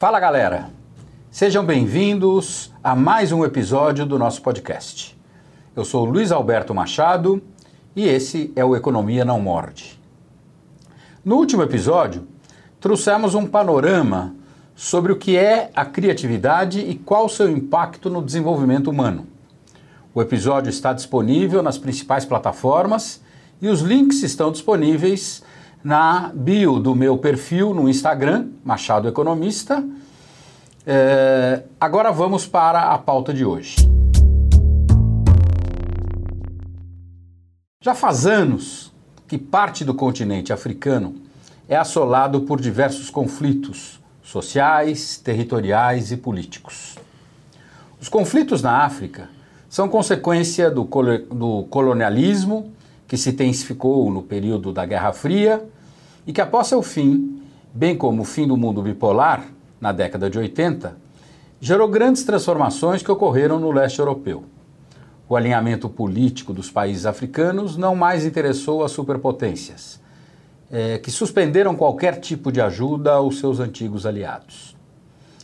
Fala galera, sejam bem-vindos a mais um episódio do nosso podcast. Eu sou Luiz Alberto Machado e esse é o Economia Não Morde. No último episódio, trouxemos um panorama sobre o que é a criatividade e qual o seu impacto no desenvolvimento humano. O episódio está disponível nas principais plataformas e os links estão disponíveis na bio do meu perfil no Instagram, Machado Economista. É, agora vamos para a pauta de hoje. Já faz anos que parte do continente africano é assolado por diversos conflitos sociais, territoriais e políticos. Os conflitos na África são consequência do, do colonialismo que se intensificou no período da Guerra Fria e que, após seu fim, bem como o fim do mundo bipolar, na década de 80, gerou grandes transformações que ocorreram no leste europeu. O alinhamento político dos países africanos não mais interessou as superpotências, é, que suspenderam qualquer tipo de ajuda aos seus antigos aliados.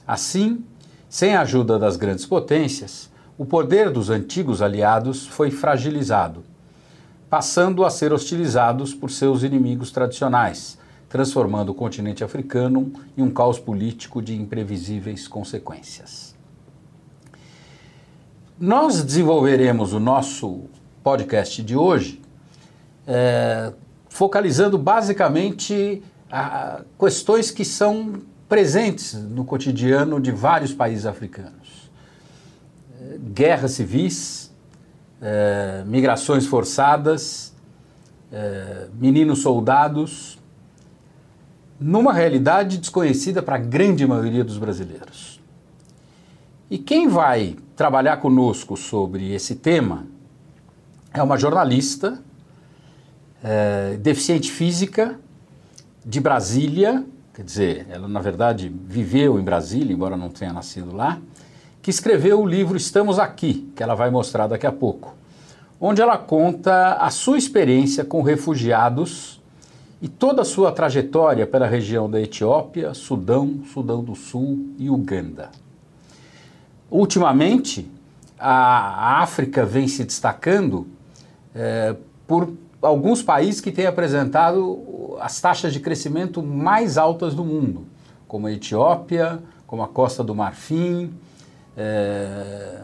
Assim, sem a ajuda das grandes potências, o poder dos antigos aliados foi fragilizado passando a ser hostilizados por seus inimigos tradicionais, transformando o continente africano em um caos político de imprevisíveis consequências. Nós desenvolveremos o nosso podcast de hoje é, focalizando basicamente a questões que são presentes no cotidiano de vários países africanos. Guerras civis, é, migrações forçadas, é, meninos soldados, numa realidade desconhecida para a grande maioria dos brasileiros. E quem vai trabalhar conosco sobre esse tema é uma jornalista, é, deficiente física, de Brasília, quer dizer, ela na verdade viveu em Brasília, embora não tenha nascido lá, que escreveu o livro Estamos Aqui, que ela vai mostrar daqui a pouco, onde ela conta a sua experiência com refugiados e toda a sua trajetória pela região da Etiópia, Sudão, Sudão do Sul e Uganda. Ultimamente, a África vem se destacando é, por alguns países que têm apresentado as taxas de crescimento mais altas do mundo, como a Etiópia, como a Costa do Marfim, é,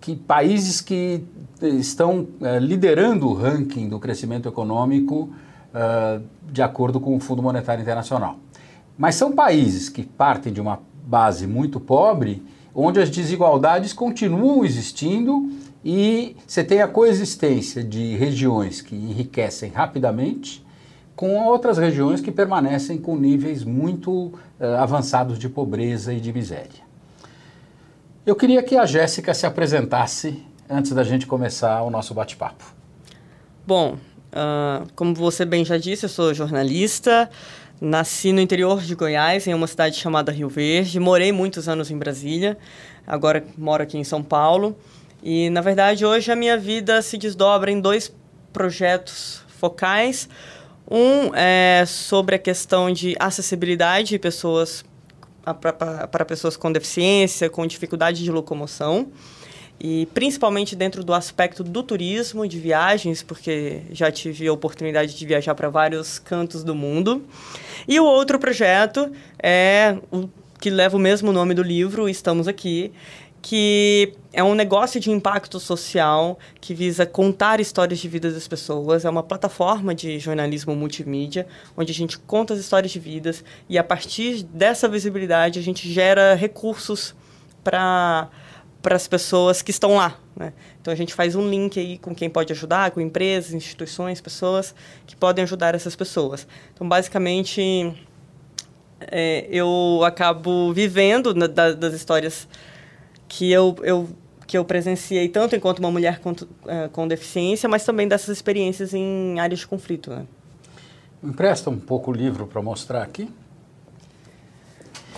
que países que estão é, liderando o ranking do crescimento econômico é, de acordo com o Fundo Monetário Internacional. Mas são países que partem de uma base muito pobre, onde as desigualdades continuam existindo e você tem a coexistência de regiões que enriquecem rapidamente com outras regiões que permanecem com níveis muito uh, avançados de pobreza e de miséria. Eu queria que a Jéssica se apresentasse antes da gente começar o nosso bate-papo. Bom, uh, como você bem já disse, eu sou jornalista, nasci no interior de Goiás, em uma cidade chamada Rio Verde, morei muitos anos em Brasília, agora moro aqui em São Paulo. E, na verdade, hoje a minha vida se desdobra em dois projetos focais. Um é sobre a questão de acessibilidade de pessoas para pessoas com deficiência, com dificuldade de locomoção. E principalmente dentro do aspecto do turismo, de viagens, porque já tive a oportunidade de viajar para vários cantos do mundo. E o outro projeto é o que leva o mesmo nome do livro, Estamos Aqui, que é um negócio de impacto social que visa contar histórias de vida das pessoas. É uma plataforma de jornalismo multimídia, onde a gente conta as histórias de vidas e, a partir dessa visibilidade, a gente gera recursos para para as pessoas que estão lá. Né? Então a gente faz um link aí com quem pode ajudar, com empresas, instituições, pessoas que podem ajudar essas pessoas. Então basicamente é, eu acabo vivendo na, da, das histórias que eu, eu, que eu presenciei tanto enquanto uma mulher com, uh, com deficiência, mas também dessas experiências em áreas de conflito. Né? Empresta um pouco o livro para mostrar aqui.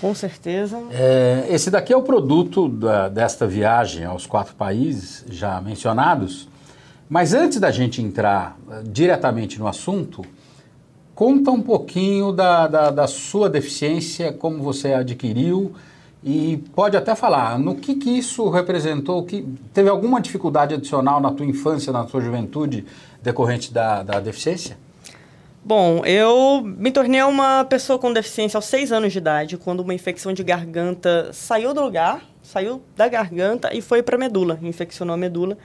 Com certeza. É, esse daqui é o produto da, desta viagem aos quatro países já mencionados. Mas antes da gente entrar uh, diretamente no assunto, conta um pouquinho da, da, da, sua deficiência, como você adquiriu e pode até falar no que, que isso representou, que teve alguma dificuldade adicional na tua infância, na tua juventude, decorrente da, da deficiência? Bom, eu me tornei uma pessoa com deficiência aos seis anos de idade, quando uma infecção de garganta saiu do lugar, saiu da garganta e foi para a medula, infeccionou a medula.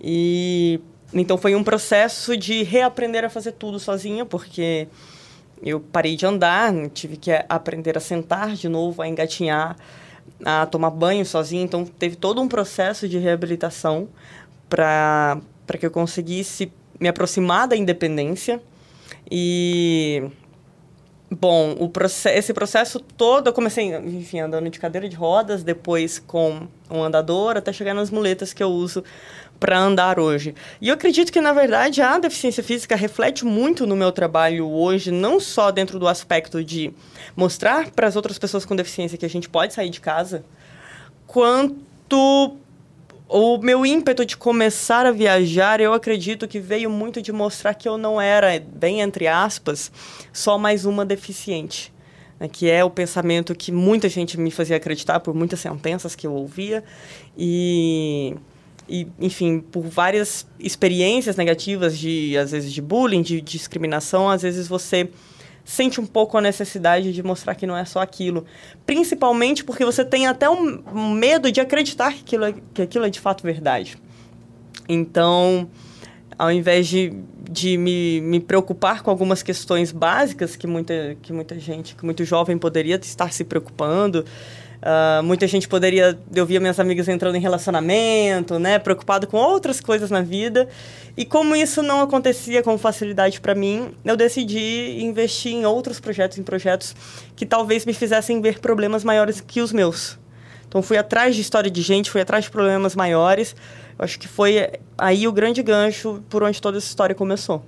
E então foi um processo de reaprender a fazer tudo sozinha, porque eu parei de andar, tive que aprender a sentar de novo, a engatinhar, a tomar banho sozinha. Então teve todo um processo de reabilitação para que eu conseguisse me aproximar da independência e bom, o processo, esse processo todo, eu comecei, enfim, andando de cadeira de rodas, depois com um andador, até chegar nas muletas que eu uso para andar hoje. E eu acredito que, na verdade, a deficiência física reflete muito no meu trabalho hoje, não só dentro do aspecto de mostrar para as outras pessoas com deficiência que a gente pode sair de casa, quanto o meu ímpeto de começar a viajar, eu acredito que veio muito de mostrar que eu não era, bem entre aspas, só mais uma deficiente. Né, que é o pensamento que muita gente me fazia acreditar por muitas sentenças que eu ouvia. E, e enfim, por várias experiências negativas, de às vezes de bullying, de, de discriminação, às vezes você sente um pouco a necessidade de mostrar que não é só aquilo. Principalmente porque você tem até um medo de acreditar que aquilo é, que aquilo é de fato verdade. Então, ao invés de, de me, me preocupar com algumas questões básicas que muita, que muita gente, que muito jovem poderia estar se preocupando, Uh, muita gente poderia. Eu via minhas amigas entrando em relacionamento, né? Preocupado com outras coisas na vida. E como isso não acontecia com facilidade para mim, eu decidi investir em outros projetos, em projetos que talvez me fizessem ver problemas maiores que os meus. Então fui atrás de história de gente, fui atrás de problemas maiores. Eu acho que foi aí o grande gancho por onde toda essa história começou.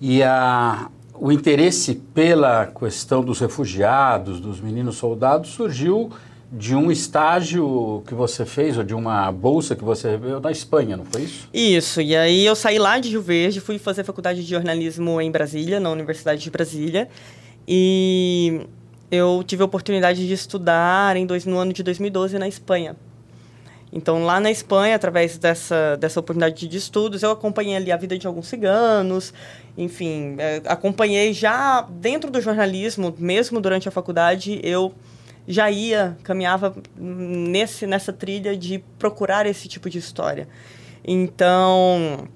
E a, o interesse pela questão dos refugiados, dos meninos soldados, surgiu de um estágio que você fez, ou de uma bolsa que você recebeu na Espanha, não foi isso? Isso, e aí eu saí lá de Rio Verde, fui fazer faculdade de jornalismo em Brasília, na Universidade de Brasília, e eu tive a oportunidade de estudar em dois, no ano de 2012 na Espanha. Então, lá na Espanha, através dessa, dessa oportunidade de estudos, eu acompanhei ali a vida de alguns ciganos, enfim, é, acompanhei já dentro do jornalismo, mesmo durante a faculdade, eu já ia, caminhava nesse, nessa trilha de procurar esse tipo de história. Então,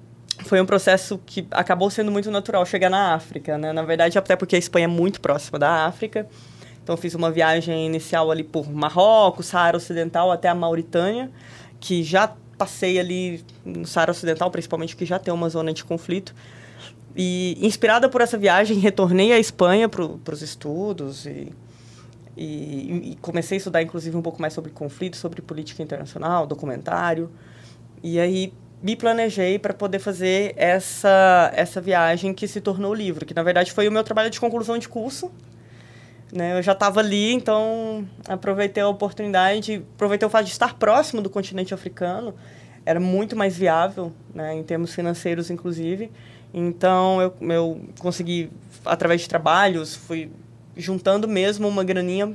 foi um processo que acabou sendo muito natural chegar na África, né? Na verdade, até porque a Espanha é muito próxima da África. Então, fiz uma viagem inicial ali por Marrocos, Saara Ocidental até a Mauritânia, que já passei ali no Saara Ocidental, principalmente, que já tem uma zona de conflito. E, inspirada por essa viagem, retornei à Espanha para os estudos e, e, e, comecei a estudar, inclusive, um pouco mais sobre conflito, sobre política internacional, documentário. E aí me planejei para poder fazer essa, essa viagem que se tornou livro, que na verdade foi o meu trabalho de conclusão de curso né? Eu já estava ali, então aproveitei a oportunidade, aproveitei o fato de estar próximo do continente africano, era muito mais viável, né, em termos financeiros, inclusive. Então eu, eu consegui, através de trabalhos, fui juntando mesmo uma graninha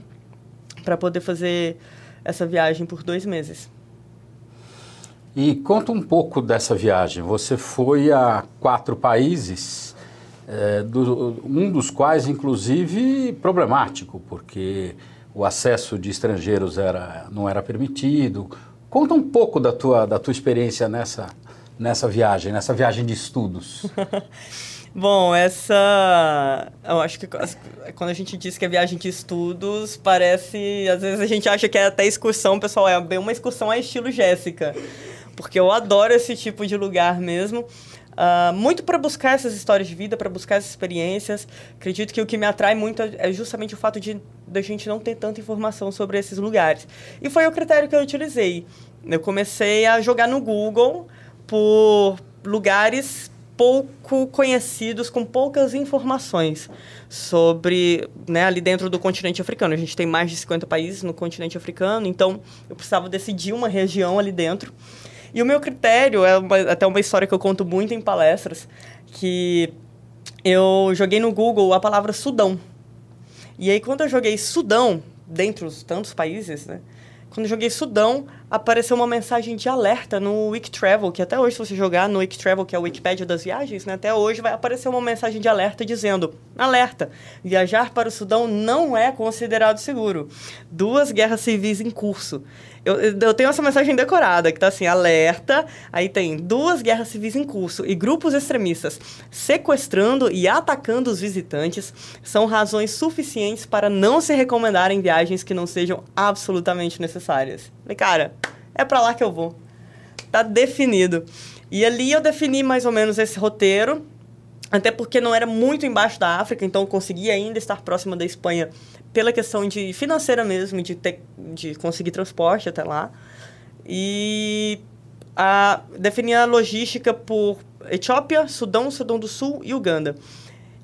para poder fazer essa viagem por dois meses. E conta um pouco dessa viagem. Você foi a quatro países é, do, um dos quais, inclusive, problemático, porque o acesso de estrangeiros era, não era permitido. Conta um pouco da tua, da tua experiência nessa, nessa viagem, nessa viagem de estudos. Bom, essa. Eu acho que quando a gente diz que é viagem de estudos, parece. Às vezes a gente acha que é até excursão, pessoal. É bem uma excursão a estilo Jéssica. Porque eu adoro esse tipo de lugar mesmo. Uh, muito para buscar essas histórias de vida, para buscar essas experiências. Acredito que o que me atrai muito é justamente o fato de a gente não ter tanta informação sobre esses lugares. E foi o critério que eu utilizei. Eu comecei a jogar no Google por lugares pouco conhecidos, com poucas informações sobre, né, ali dentro do continente africano. A gente tem mais de 50 países no continente africano, então eu precisava decidir uma região ali dentro. E o meu critério é uma, até uma história que eu conto muito em palestras, que eu joguei no Google a palavra Sudão. E aí, quando eu joguei Sudão, dentre os tantos países, né? Quando eu joguei Sudão, apareceu uma mensagem de alerta no Wikitravel, que até hoje, se você jogar no Wikitravel, que é a Wikipédia das viagens, né, até hoje vai aparecer uma mensagem de alerta dizendo: alerta, viajar para o Sudão não é considerado seguro. Duas guerras civis em curso. Eu, eu tenho essa mensagem decorada, que tá assim, alerta, aí tem duas guerras civis em curso e grupos extremistas sequestrando e atacando os visitantes são razões suficientes para não se recomendarem viagens que não sejam absolutamente necessárias. Falei, cara, é para lá que eu vou. Tá definido. E ali eu defini mais ou menos esse roteiro, até porque não era muito embaixo da África, então eu conseguia ainda estar próxima da Espanha pela questão de financeira mesmo, de, ter, de conseguir transporte até lá. E a, definir a logística por Etiópia, Sudão, Sudão do Sul e Uganda.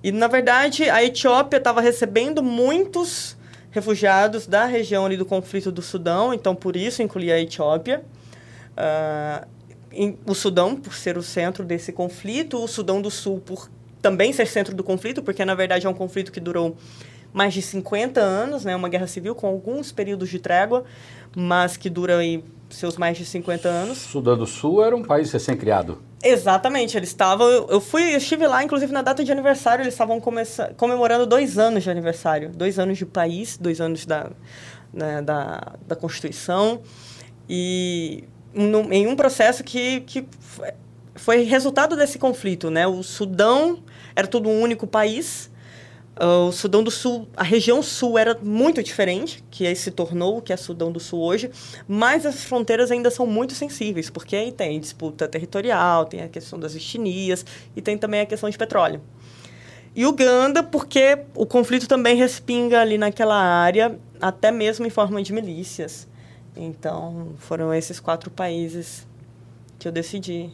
E, na verdade, a Etiópia estava recebendo muitos refugiados da região ali do conflito do Sudão, então por isso incluía a Etiópia. Uh, em, o Sudão, por ser o centro desse conflito, o Sudão do Sul, por também ser centro do conflito, porque na verdade é um conflito que durou mais de 50 anos, né? Uma guerra civil com alguns períodos de trégua, mas que dura aí seus mais de 50 anos. Sudão do Sul era um país recém-criado. Exatamente, eles estavam. Eu fui, eu estive lá, inclusive na data de aniversário, eles estavam comemorando dois anos de aniversário, dois anos de país, dois anos da, né, da, da Constituição e no, em um processo que, que foi resultado desse conflito, né? O Sudão era todo um único país Uh, o Sudão do Sul, a região sul era muito diferente, que se tornou o que é Sudão do Sul hoje, mas as fronteiras ainda são muito sensíveis, porque aí tem disputa territorial, tem a questão das etnias e tem também a questão de petróleo. E Uganda, porque o conflito também respinga ali naquela área, até mesmo em forma de milícias. Então, foram esses quatro países que eu decidi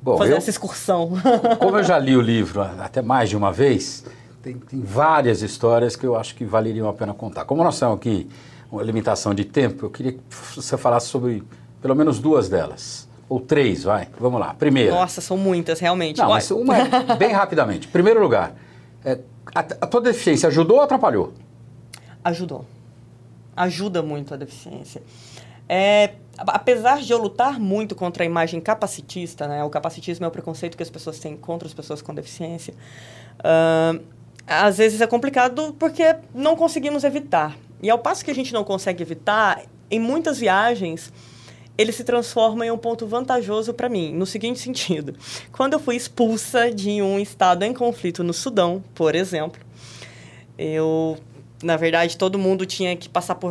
Bom, fazer eu, essa excursão. Como eu já li o livro até mais de uma vez, tem, tem, várias histórias que eu acho que valeriam a pena contar. Como nós temos aqui uma limitação de tempo, eu queria que você falasse sobre pelo menos duas delas. Ou três, vai. Vamos lá. Primeira. Nossa, são muitas, realmente. Não, mas uma é bem rapidamente. Primeiro lugar, é, a, a tua deficiência ajudou ou atrapalhou? Ajudou. Ajuda muito a deficiência. É, apesar de eu lutar muito contra a imagem capacitista, né? O capacitismo é o preconceito que as pessoas têm contra as pessoas com deficiência. Uh, às vezes é complicado porque não conseguimos evitar. E ao passo que a gente não consegue evitar, em muitas viagens, ele se transforma em um ponto vantajoso para mim, no seguinte sentido. Quando eu fui expulsa de um estado em conflito no Sudão, por exemplo, eu, na verdade, todo mundo tinha que passar por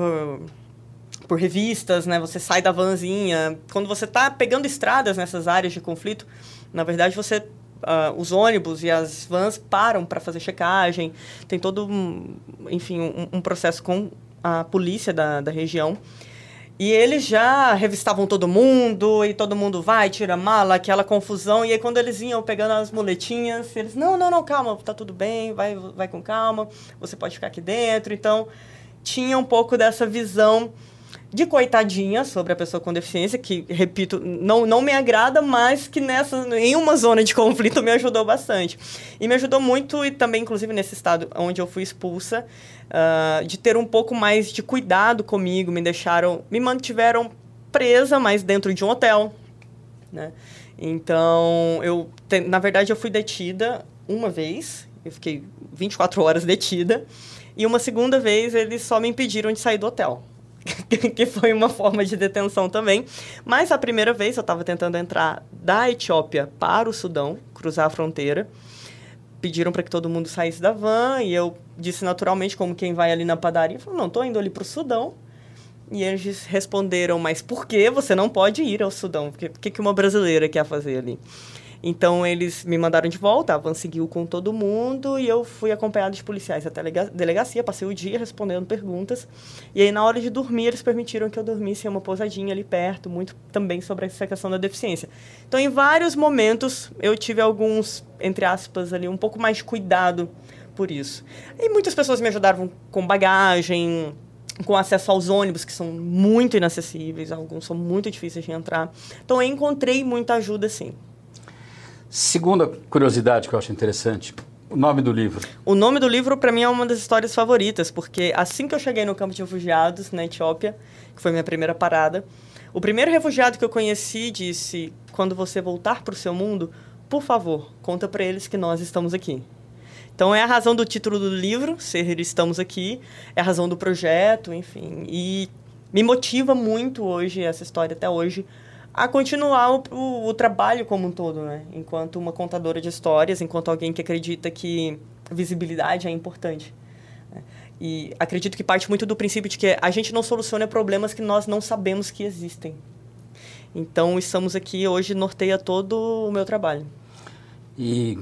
por revistas, né? Você sai da vanzinha. Quando você está pegando estradas nessas áreas de conflito, na verdade você Uh, os ônibus e as vans param para fazer checagem. Tem todo, um, enfim, um, um, processo com a polícia da, da região. E eles já revistavam todo mundo, e todo mundo vai, tira mala, aquela confusão. E aí, quando eles iam pegando as muletinhas, eles, não, não, não, calma, tá tudo bem, vai, vai com calma, você pode ficar aqui dentro. Então, tinha um pouco dessa visão de coitadinha sobre a pessoa com deficiência, que, repito, não, não me agrada, mas que nessa, em uma zona de conflito me ajudou bastante. E me ajudou muito, e também, inclusive, nesse estado onde eu fui expulsa, uh, de ter um pouco mais de cuidado comigo, me deixaram, me mantiveram presa, mas dentro de um hotel, né? Então, eu, na verdade, eu fui detida uma vez, eu fiquei 24 horas detida, e uma segunda vez eles só me impediram de sair do hotel. que foi uma forma de detenção também. Mas a primeira vez eu estava tentando entrar da Etiópia para o Sudão, cruzar a fronteira. Pediram para que todo mundo saísse da van e eu disse naturalmente, como quem vai ali na padaria, falou, não, estou indo ali para o Sudão. E eles responderam, mas por que você não pode ir ao Sudão? O que, que uma brasileira quer fazer ali? Então eles me mandaram de volta, a van seguiu com todo mundo e eu fui acompanhado de policiais até a delegacia, passei o dia respondendo perguntas. E aí na hora de dormir eles permitiram que eu dormisse em uma pousadinha ali perto, muito também sobre essa questão da deficiência. Então em vários momentos eu tive alguns, entre aspas ali, um pouco mais de cuidado por isso. E muitas pessoas me ajudaram com bagagem, com acesso aos ônibus, que são muito inacessíveis, alguns são muito difíceis de entrar. Então, eu encontrei muita ajuda, sim. Segunda curiosidade que eu acho interessante, o nome do livro. O nome do livro, para mim, é uma das histórias favoritas, porque assim que eu cheguei no campo de refugiados, na Etiópia, que foi minha primeira parada, o primeiro refugiado que eu conheci disse: quando você voltar para o seu mundo, por favor, conta para eles que nós estamos aqui. Então é a razão do título do livro, Ser Estamos Aqui, é a razão do projeto, enfim. E me motiva muito hoje, essa história até hoje, a continuar o, o, o, trabalho como um todo, né? Enquanto uma contadora de histórias, enquanto alguém que acredita que visibilidade é importante. Né? E acredito que parte muito do princípio de que a gente não soluciona problemas que nós não sabemos que existem. Então, estamos aqui hoje, norteia todo o meu trabalho. E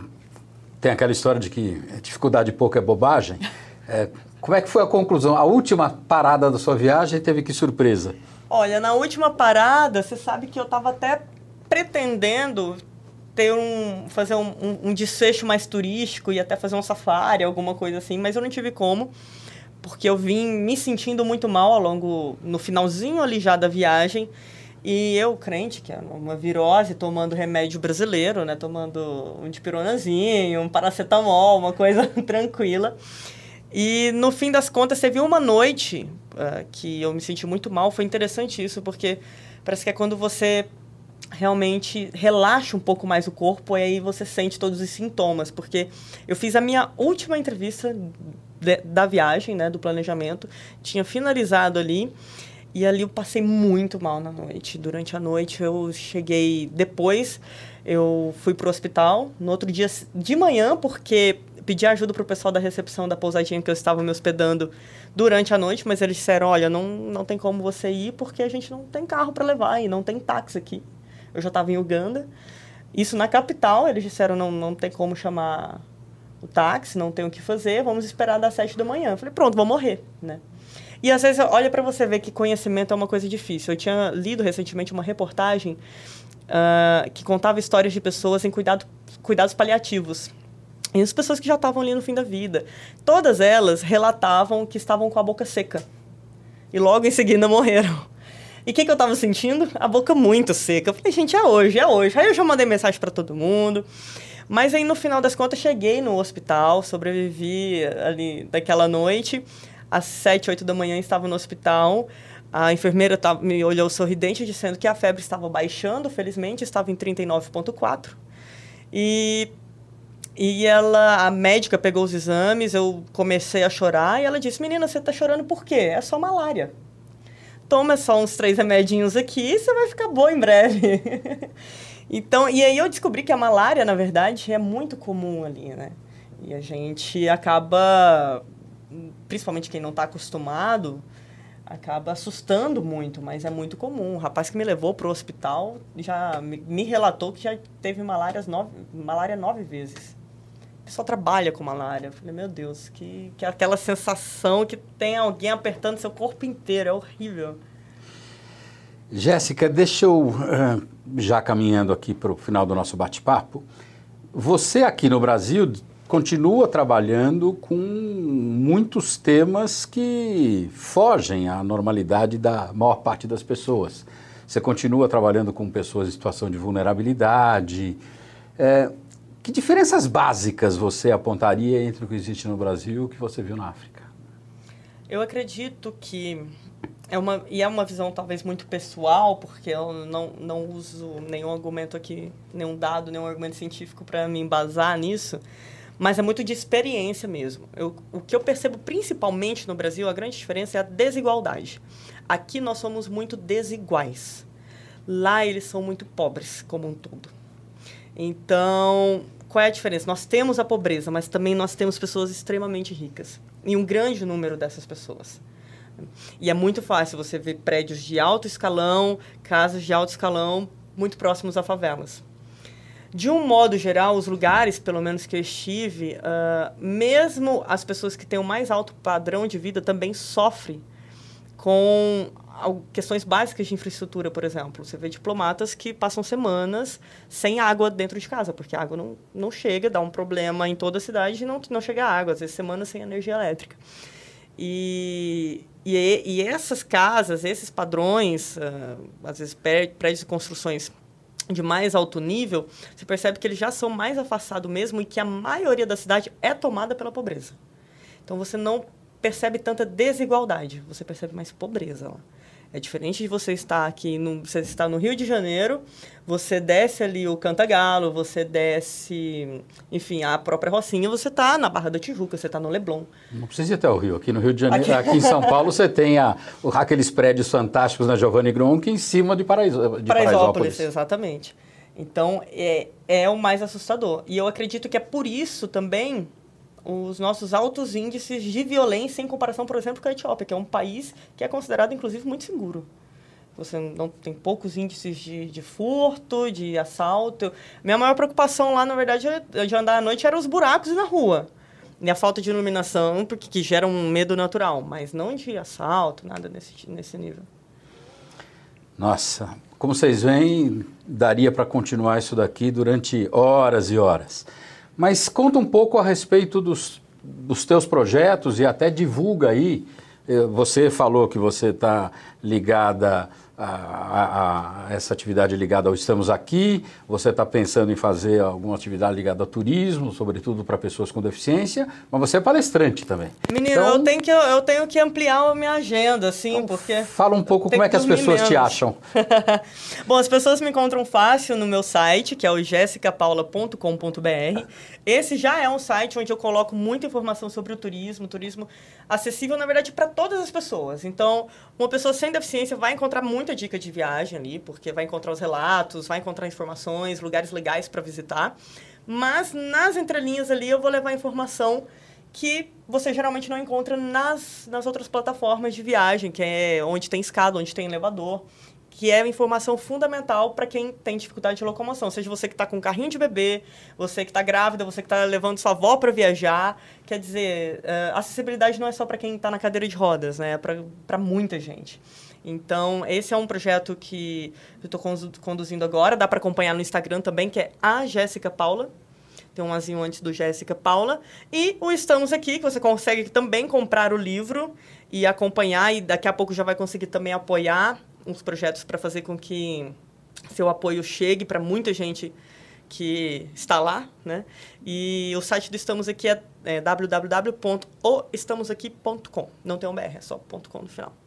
tem aquela história de que dificuldade pouco é bobagem. É, como é que foi a conclusão? A última parada da sua viagem teve que surpresa? Olha, na última parada, você sabe que eu estava até pretendendo ter um fazer um, um, um, desfecho mais turístico e até fazer um safari, alguma coisa assim, mas eu não tive como, porque eu vim me sentindo muito mal ao longo no finalzinho ali já da viagem. E eu, crente, que é uma virose, tomando remédio brasileiro, né? Tomando um dipironazinho, um paracetamol, uma coisa tranquila. E no fim das contas, teve uma noite uh, que eu me senti muito mal. Foi interessante isso, porque parece que é quando você realmente relaxa um pouco mais o corpo e aí você sente todos os sintomas. Porque eu fiz a minha última entrevista de, da viagem, né, do planejamento, tinha finalizado ali. E ali eu passei muito mal na noite. Durante a noite eu cheguei depois, eu fui pro hospital. No outro dia de manhã, porque pedi ajuda pro pessoal da recepção da pousadinha que eu estava me hospedando durante a noite, mas eles disseram: olha, não, não tem como você ir porque a gente não tem carro para levar e não tem táxi aqui. Eu já estava em Uganda. Isso na capital, eles disseram: não, não tem como chamar o táxi, não tem o que fazer, vamos esperar das sete da manhã. Eu falei: pronto, vou morrer, né? E às vezes, olha para você ver que conhecimento é uma coisa difícil. Eu tinha lido recentemente uma reportagem uh, que contava histórias de pessoas em cuidado, cuidados paliativos. E as pessoas que já estavam ali no fim da vida. Todas elas relatavam que estavam com a boca seca. E logo em seguida morreram. E o que, que eu estava sentindo? A boca muito seca. Eu falei, gente, é hoje, é hoje. Aí eu já mandei mensagem para todo mundo. Mas aí, no final das contas, cheguei no hospital, sobrevivi ali daquela noite. Às sete, oito da manhã, estava no hospital. A enfermeira tava, me olhou sorridente, dizendo que a febre estava baixando, felizmente, estava em 39,4. E e ela, a médica pegou os exames, eu comecei a chorar e ela disse: Menina, você está chorando por quê? É só malária. Toma só uns três remedinhos aqui e você vai ficar boa em breve. então, e aí eu descobri que a malária, na verdade, é muito comum ali, né? E a gente acaba, principalmente quem não está acostumado, acaba assustando muito, mas é muito comum. O rapaz que me levou para o hospital já me, relatou que já teve malária nove, malária nove vezes pessoa trabalha com malária. Eu falei, meu Deus, que, que aquela sensação que tem alguém apertando seu corpo inteiro, é horrível. Jéssica, deixa eu, já caminhando aqui para o final do nosso bate-papo, você aqui no Brasil continua trabalhando com muitos temas que fogem à normalidade da maior parte das pessoas. Você continua trabalhando com pessoas em situação de vulnerabilidade. É, que diferenças básicas você apontaria entre o que existe no Brasil e o que você viu na África? Eu acredito que é uma e é uma visão talvez muito pessoal, porque eu não, não uso nenhum argumento aqui, nenhum dado, nenhum argumento científico para me embasar nisso, mas é muito de experiência mesmo. Eu, o que eu percebo principalmente no Brasil, a grande diferença é a desigualdade. Aqui nós somos muito desiguais. Lá eles são muito pobres como um todo. Então, qual é a diferença? Nós temos a pobreza, mas também nós temos pessoas extremamente ricas. E um grande número dessas pessoas. E é muito fácil você ver prédios de alto escalão, casas de alto escalão, muito próximos a favelas. De um modo geral, os lugares, pelo menos que eu estive, uh, mesmo as pessoas que têm o mais alto padrão de vida também sofrem com questões básicas de infraestrutura, por exemplo. Você vê diplomatas que passam semanas sem água dentro de casa, porque a água não, não chega, dá um problema em toda a cidade e não, não chega água, às vezes semanas sem energia elétrica. E, e, e essas casas, esses padrões, uh, às vezes prédios e construções de mais alto nível, você percebe que eles já são mais afastados mesmo e que a maioria da cidade é tomada pela pobreza. Então você não percebe tanta desigualdade, você percebe mais pobreza lá. É diferente de você estar aqui, no, você está no Rio de Janeiro, você desce ali o Cantagalo, você desce, enfim, a própria Rocinha, você está na Barra da Tijuca, você está no Leblon. Não precisa ir até o Rio. Aqui no Rio de Janeiro, aqui, aqui em São Paulo, você tem a, aqueles prédios fantásticos na Giovanni Gronchi em cima de, Paraíso, de Paraisópolis. Paraisópolis. Exatamente. Então, é, é o mais assustador. E eu acredito que é por isso também os nossos altos índices de violência em comparação, por exemplo, com a Etiópia, que é um país que é considerado, inclusive, muito seguro. Você não tem poucos índices de, de furto, de assalto. Minha maior preocupação lá, na verdade, de andar à noite, eram os buracos na rua. E a falta de iluminação, porque que gera um medo natural, mas não de assalto, nada nesse, nesse nível. Nossa, como vocês veem, daria para continuar isso daqui durante horas e horas. Mas conta um pouco a respeito dos, dos teus projetos e até divulga aí. Eh, você falou que você está ligada a, a, a, essa atividade ligada ao Estamos Aqui, você está pensando em fazer alguma atividade ligada ao turismo, sobretudo para pessoas com deficiência, mas você é palestrante também. Menino, então, eu, tenho que, eu tenho que ampliar a minha agenda, assim, então, porque... Fala um pouco como é que as pessoas menos. te acham. Bom, as pessoas me encontram fácil no meu site, que é o jessicapaula.com.br. Esse já é um site onde eu coloco muita informação sobre o turismo, turismo acessível, na verdade, para todas as pessoas. Então, uma pessoa sem deficiência vai encontrar muita dica de viagem ali, porque vai encontrar os relatos, vai encontrar informações, lugares legais para visitar. Mas nas entrelinhas ali eu vou levar informação que você geralmente não encontra nas, nas outras plataformas de viagem, que é onde tem escada, onde tem elevador que é informação fundamental para quem tem dificuldade de locomoção. Seja você que está com um carrinho de bebê, você que está grávida, você que está levando sua avó para viajar. Quer dizer, uh, acessibilidade não é só para quem está na cadeira de rodas, né? É para muita gente. Então, esse é um projeto que eu estou conduzindo agora. Dá para acompanhar no Instagram também, que é a Jéssica Paula. Tem um azinho antes do Jéssica Paula. E o Estamos Aqui, que você consegue também comprar o livro e acompanhar. E daqui a pouco já vai conseguir também apoiar uns projetos para fazer com que seu apoio chegue para muita gente que está lá, né? E o site do Estamos Aqui é, é www.oestamosaqui.com. Não tem um BR, é só .com no final.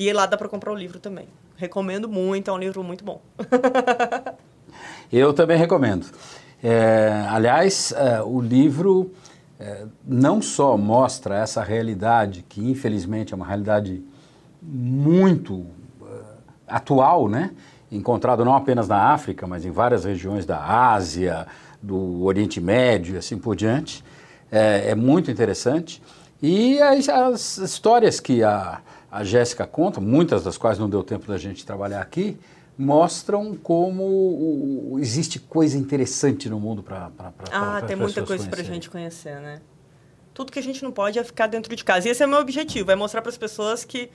E lá dá para comprar o livro também. Recomendo muito, é um livro muito bom. Eu também recomendo. É, aliás, é, o livro é, não só mostra essa realidade, que infelizmente é uma realidade muito atual, né? encontrado não apenas na África, mas em várias regiões da Ásia, do Oriente Médio e assim por diante. É, é muito interessante. E as, as histórias que a, a Jéssica conta, muitas das quais não deu tempo da gente trabalhar aqui, mostram como existe coisa interessante no mundo para Ah, pra, tem muita coisa para a gente conhecer, né? Tudo que a gente não pode é ficar dentro de casa. E esse é o meu objetivo, é mostrar para as pessoas que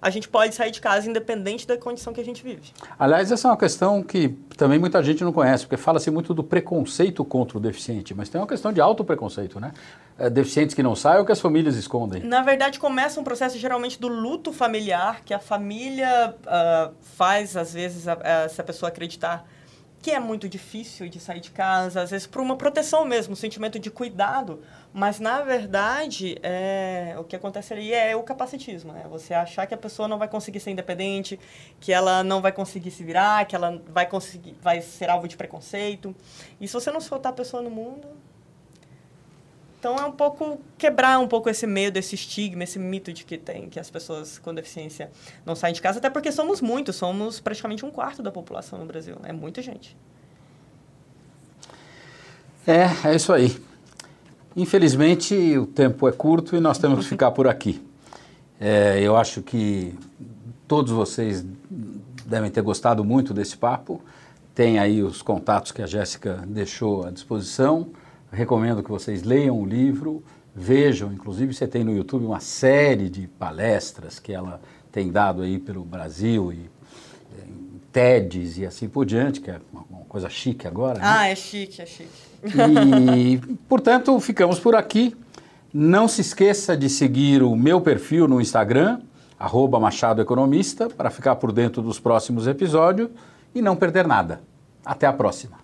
a gente pode sair de casa independente da condição que a gente vive. Aliás, essa é uma questão que também muita gente não conhece, porque fala-se muito do preconceito contra o deficiente, mas tem uma questão de alto preconceito, né? É, deficientes que não saem ou que as famílias escondem? Na verdade, começa um processo geralmente do luto familiar, que a família uh, faz, às vezes, a, a, essa pessoa acreditar que é muito difícil de sair de casa, às vezes por uma proteção mesmo, um sentimento de cuidado. Mas, na verdade, é, o que acontece ali é o capacitismo. Né? Você achar que a pessoa não vai conseguir ser independente, que ela não vai conseguir se virar, que ela vai, conseguir, vai ser alvo de preconceito. E se você não soltar a pessoa no mundo, então é um pouco quebrar um pouco esse medo, esse estigma, esse mito de que tem que as pessoas com deficiência não saem de casa, até porque somos muitos, somos praticamente um quarto da população no Brasil, é muita gente. É, é isso aí. Infelizmente o tempo é curto e nós temos que ficar por aqui. É, eu acho que todos vocês devem ter gostado muito desse papo. Tem aí os contatos que a Jéssica deixou à disposição. Recomendo que vocês leiam o livro, vejam, inclusive você tem no YouTube uma série de palestras que ela tem dado aí pelo Brasil e eh, TEDs e assim por diante, que é uma coisa chique agora. Né? Ah, né? é chique, é chique. E, portanto, ficamos por aqui. Não se esqueça de seguir o meu perfil no Instagram, arroba Machado Economista, para ficar por dentro dos próximos episódios e não perder nada. Até a próxima.